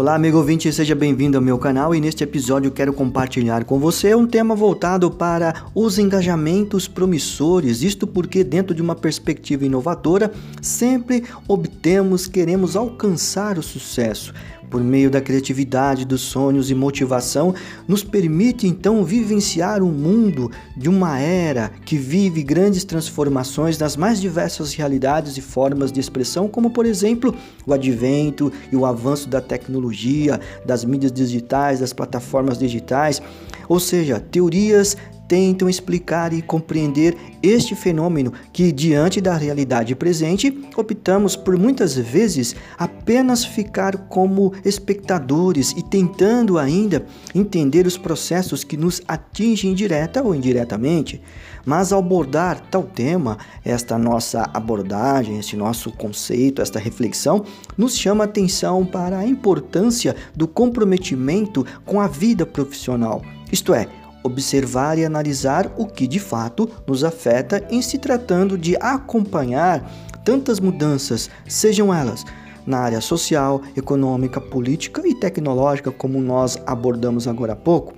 Olá, amigo ouvinte, seja bem-vindo ao meu canal e neste episódio quero compartilhar com você um tema voltado para os engajamentos promissores. Isto porque, dentro de uma perspectiva inovadora, sempre obtemos, queremos alcançar o sucesso por meio da criatividade, dos sonhos e motivação, nos permite então vivenciar um mundo de uma era que vive grandes transformações nas mais diversas realidades e formas de expressão, como por exemplo o advento e o avanço da tecnologia, das mídias digitais, das plataformas digitais, ou seja, teorias tentam explicar e compreender este fenômeno que, diante da realidade presente, optamos por muitas vezes apenas ficar como espectadores e tentando ainda entender os processos que nos atingem direta ou indiretamente. Mas ao abordar tal tema, esta nossa abordagem, esse nosso conceito, esta reflexão, nos chama atenção para a importância do comprometimento com a vida profissional. Isto é, observar e analisar o que de fato nos afeta em se tratando de acompanhar tantas mudanças, sejam elas na área social, econômica, política e tecnológica, como nós abordamos agora há pouco.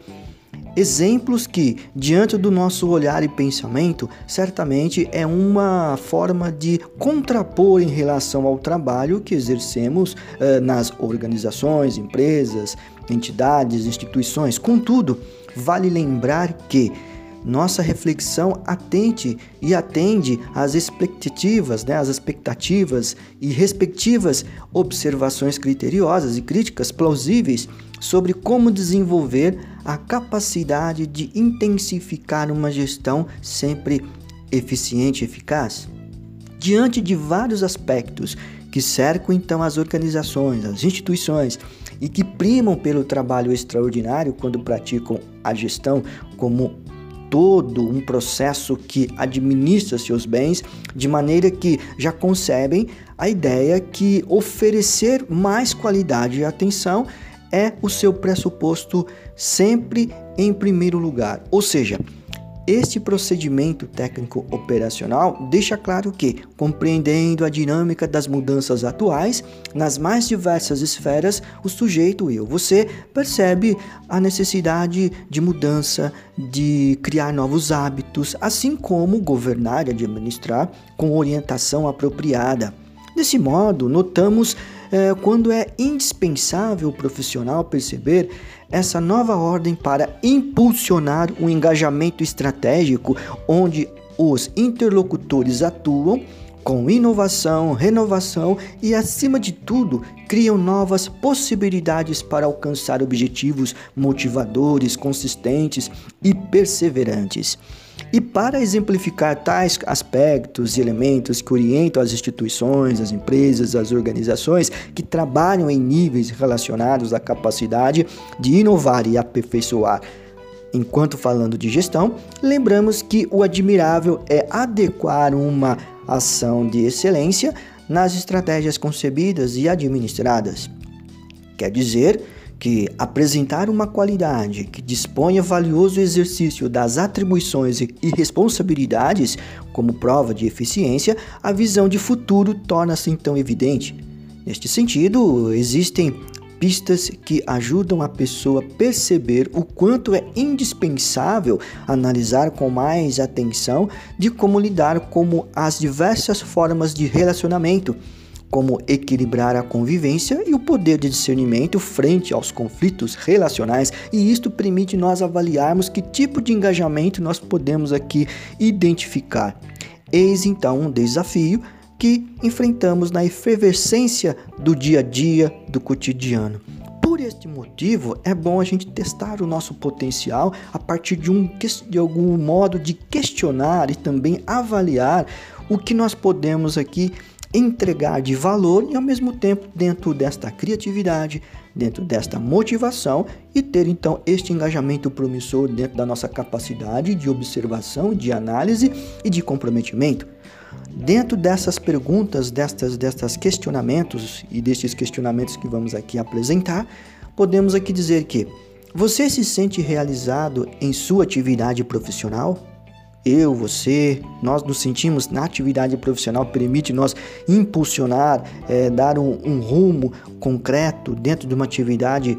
Exemplos que, diante do nosso olhar e pensamento, certamente é uma forma de contrapor em relação ao trabalho que exercemos eh, nas organizações, empresas, entidades, instituições. Contudo, vale lembrar que nossa reflexão atente e atende às expectativas, né, às expectativas e respectivas observações criteriosas e críticas plausíveis sobre como desenvolver a capacidade de intensificar uma gestão sempre eficiente e eficaz. Diante de vários aspectos que cercam então as organizações, as instituições e que primam pelo trabalho extraordinário quando praticam a gestão como todo um processo que administra seus bens, de maneira que já concebem a ideia que oferecer mais qualidade e atenção é o seu pressuposto sempre em primeiro lugar. Ou seja, este procedimento técnico operacional deixa claro que, compreendendo a dinâmica das mudanças atuais nas mais diversas esferas, o sujeito, eu, você, percebe a necessidade de mudança, de criar novos hábitos, assim como governar e administrar com orientação apropriada. Desse modo, notamos é, quando é indispensável o profissional perceber essa nova ordem para impulsionar um engajamento estratégico onde os interlocutores atuam com inovação, renovação e, acima de tudo, criam novas possibilidades para alcançar objetivos motivadores, consistentes e perseverantes. E para exemplificar tais aspectos e elementos que orientam as instituições, as empresas, as organizações que trabalham em níveis relacionados à capacidade de inovar e aperfeiçoar Enquanto falando de gestão, lembramos que o admirável é adequar uma ação de excelência nas estratégias concebidas e administradas. Quer dizer que apresentar uma qualidade que disponha valioso exercício das atribuições e responsabilidades como prova de eficiência, a visão de futuro torna-se então evidente. Neste sentido, existem pistas que ajudam a pessoa a perceber o quanto é indispensável analisar com mais atenção de como lidar com as diversas formas de relacionamento como equilibrar a convivência e o poder de discernimento frente aos conflitos relacionais, e isto permite nós avaliarmos que tipo de engajamento nós podemos aqui identificar. Eis então um desafio que enfrentamos na efervescência do dia a dia, do cotidiano. Por este motivo, é bom a gente testar o nosso potencial a partir de, um, de algum modo de questionar e também avaliar o que nós podemos aqui entregar de valor e ao mesmo tempo dentro desta criatividade, dentro desta motivação e ter então este engajamento promissor dentro da nossa capacidade de observação, de análise e de comprometimento. Dentro dessas perguntas, destas, destas questionamentos e destes questionamentos que vamos aqui apresentar, podemos aqui dizer que você se sente realizado em sua atividade profissional? Eu, você, nós nos sentimos na atividade profissional, permite nós impulsionar, é, dar um, um, rumo concreto dentro de uma atividade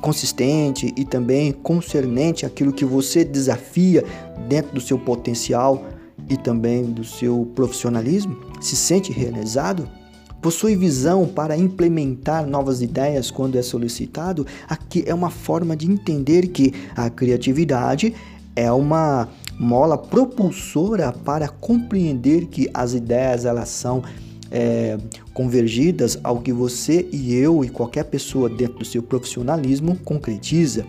consistente e também concernente aquilo que você desafia dentro do seu potencial e também do seu profissionalismo? Se sente realizado? Possui visão para implementar novas ideias quando é solicitado? Aqui é uma forma de entender que a criatividade é uma mola propulsora para compreender que as ideias elas são é, convergidas ao que você e eu e qualquer pessoa dentro do seu profissionalismo concretiza.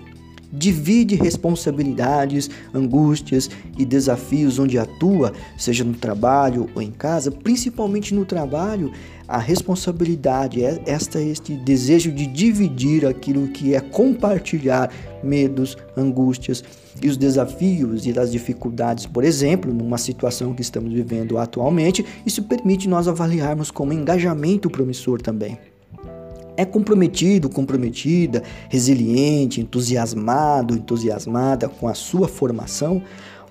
Divide responsabilidades, angústias e desafios onde atua, seja no trabalho ou em casa, principalmente no trabalho. A responsabilidade é esta este desejo de dividir aquilo que é compartilhar medos, angústias e os desafios e as dificuldades, por exemplo, numa situação que estamos vivendo atualmente, isso permite nós avaliarmos como engajamento promissor também é comprometido, comprometida, resiliente, entusiasmado, entusiasmada com a sua formação,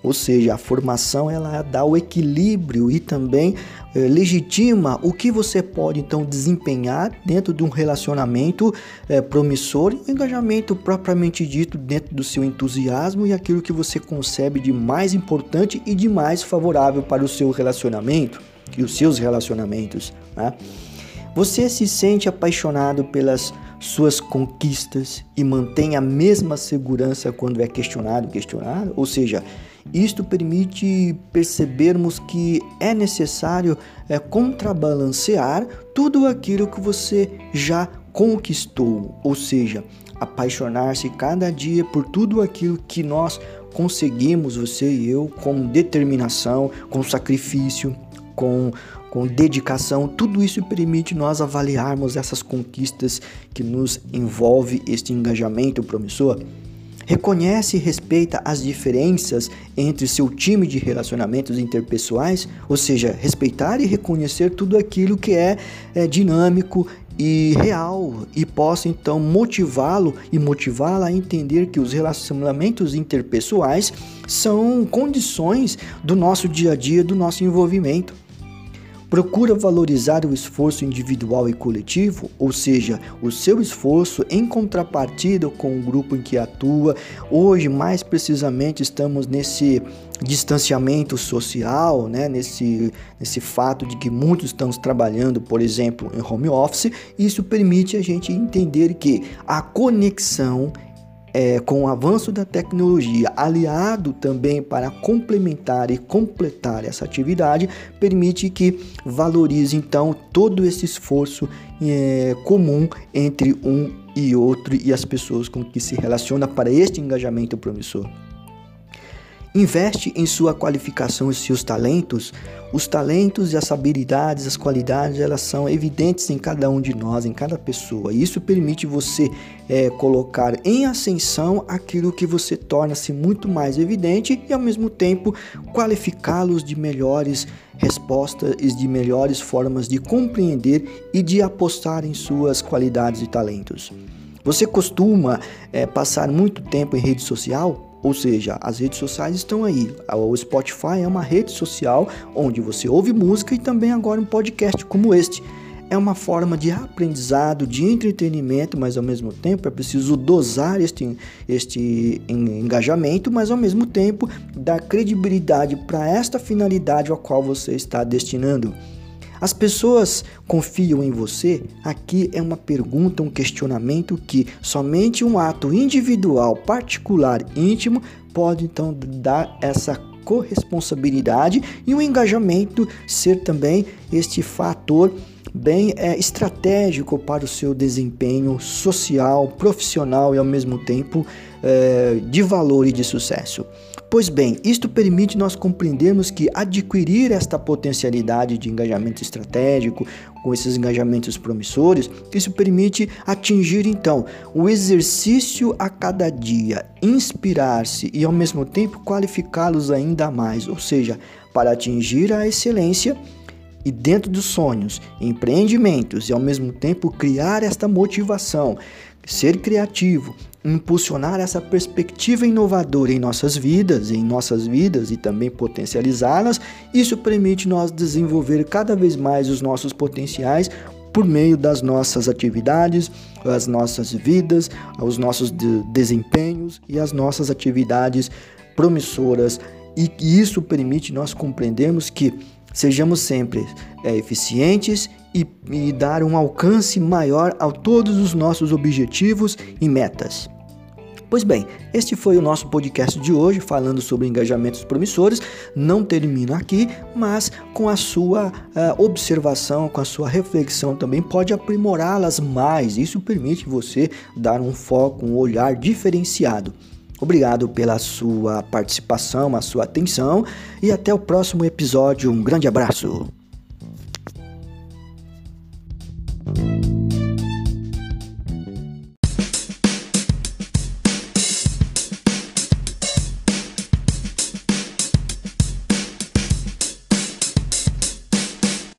ou seja, a formação ela dá o equilíbrio e também eh, legitima o que você pode então desempenhar dentro de um relacionamento eh, promissor e um engajamento propriamente dito dentro do seu entusiasmo e aquilo que você concebe de mais importante e de mais favorável para o seu relacionamento e os seus relacionamentos. Né? Você se sente apaixonado pelas suas conquistas e mantém a mesma segurança quando é questionado, questionado? Ou seja, isto permite percebermos que é necessário é, contrabalancear tudo aquilo que você já conquistou, ou seja, apaixonar-se cada dia por tudo aquilo que nós conseguimos, você e eu, com determinação, com sacrifício, com com dedicação, tudo isso permite nós avaliarmos essas conquistas que nos envolve este engajamento promissor. Reconhece e respeita as diferenças entre seu time de relacionamentos interpessoais, ou seja, respeitar e reconhecer tudo aquilo que é, é dinâmico e real e possa então motivá-lo e motivá-la a entender que os relacionamentos interpessoais são condições do nosso dia a dia, do nosso envolvimento procura valorizar o esforço individual e coletivo, ou seja, o seu esforço em contrapartida com o grupo em que atua. Hoje, mais precisamente, estamos nesse distanciamento social, né? nesse, nesse fato de que muitos estamos trabalhando, por exemplo, em home office. Isso permite a gente entender que a conexão é, com o avanço da tecnologia, aliado também para complementar e completar essa atividade, permite que valorize então todo esse esforço é, comum entre um e outro e as pessoas com que se relaciona para este engajamento promissor. Investe em sua qualificação e seus talentos. Os talentos e as habilidades, as qualidades, elas são evidentes em cada um de nós, em cada pessoa. Isso permite você é, colocar em ascensão aquilo que você torna-se muito mais evidente e, ao mesmo tempo, qualificá-los de melhores respostas e de melhores formas de compreender e de apostar em suas qualidades e talentos. Você costuma é, passar muito tempo em rede social? Ou seja, as redes sociais estão aí. O Spotify é uma rede social onde você ouve música e também agora um podcast como este. É uma forma de aprendizado, de entretenimento, mas ao mesmo tempo é preciso dosar este, este engajamento, mas ao mesmo tempo dar credibilidade para esta finalidade a qual você está destinando. As pessoas confiam em você? Aqui é uma pergunta, um questionamento que somente um ato individual, particular, íntimo pode então dar essa corresponsabilidade e o engajamento ser também este fator bem é, estratégico para o seu desempenho social, profissional e ao mesmo tempo é, de valor e de sucesso. Pois bem, isto permite nós compreendermos que adquirir esta potencialidade de engajamento estratégico, com esses engajamentos promissores, isso permite atingir então o exercício a cada dia, inspirar-se e ao mesmo tempo qualificá-los ainda mais, ou seja, para atingir a excelência e dentro dos sonhos, empreendimentos e ao mesmo tempo criar esta motivação, ser criativo, impulsionar essa perspectiva inovadora em nossas vidas, em nossas vidas e também potencializá-las, isso permite nós desenvolver cada vez mais os nossos potenciais por meio das nossas atividades, as nossas vidas, os nossos de desempenhos e as nossas atividades promissoras. E isso permite nós compreendermos que sejamos sempre é, eficientes e, e dar um alcance maior a todos os nossos objetivos e metas. Pois bem, este foi o nosso podcast de hoje falando sobre engajamentos promissores. Não termino aqui, mas com a sua uh, observação, com a sua reflexão também pode aprimorá-las mais. Isso permite você dar um foco, um olhar diferenciado. Obrigado pela sua participação, a sua atenção e até o próximo episódio. Um grande abraço.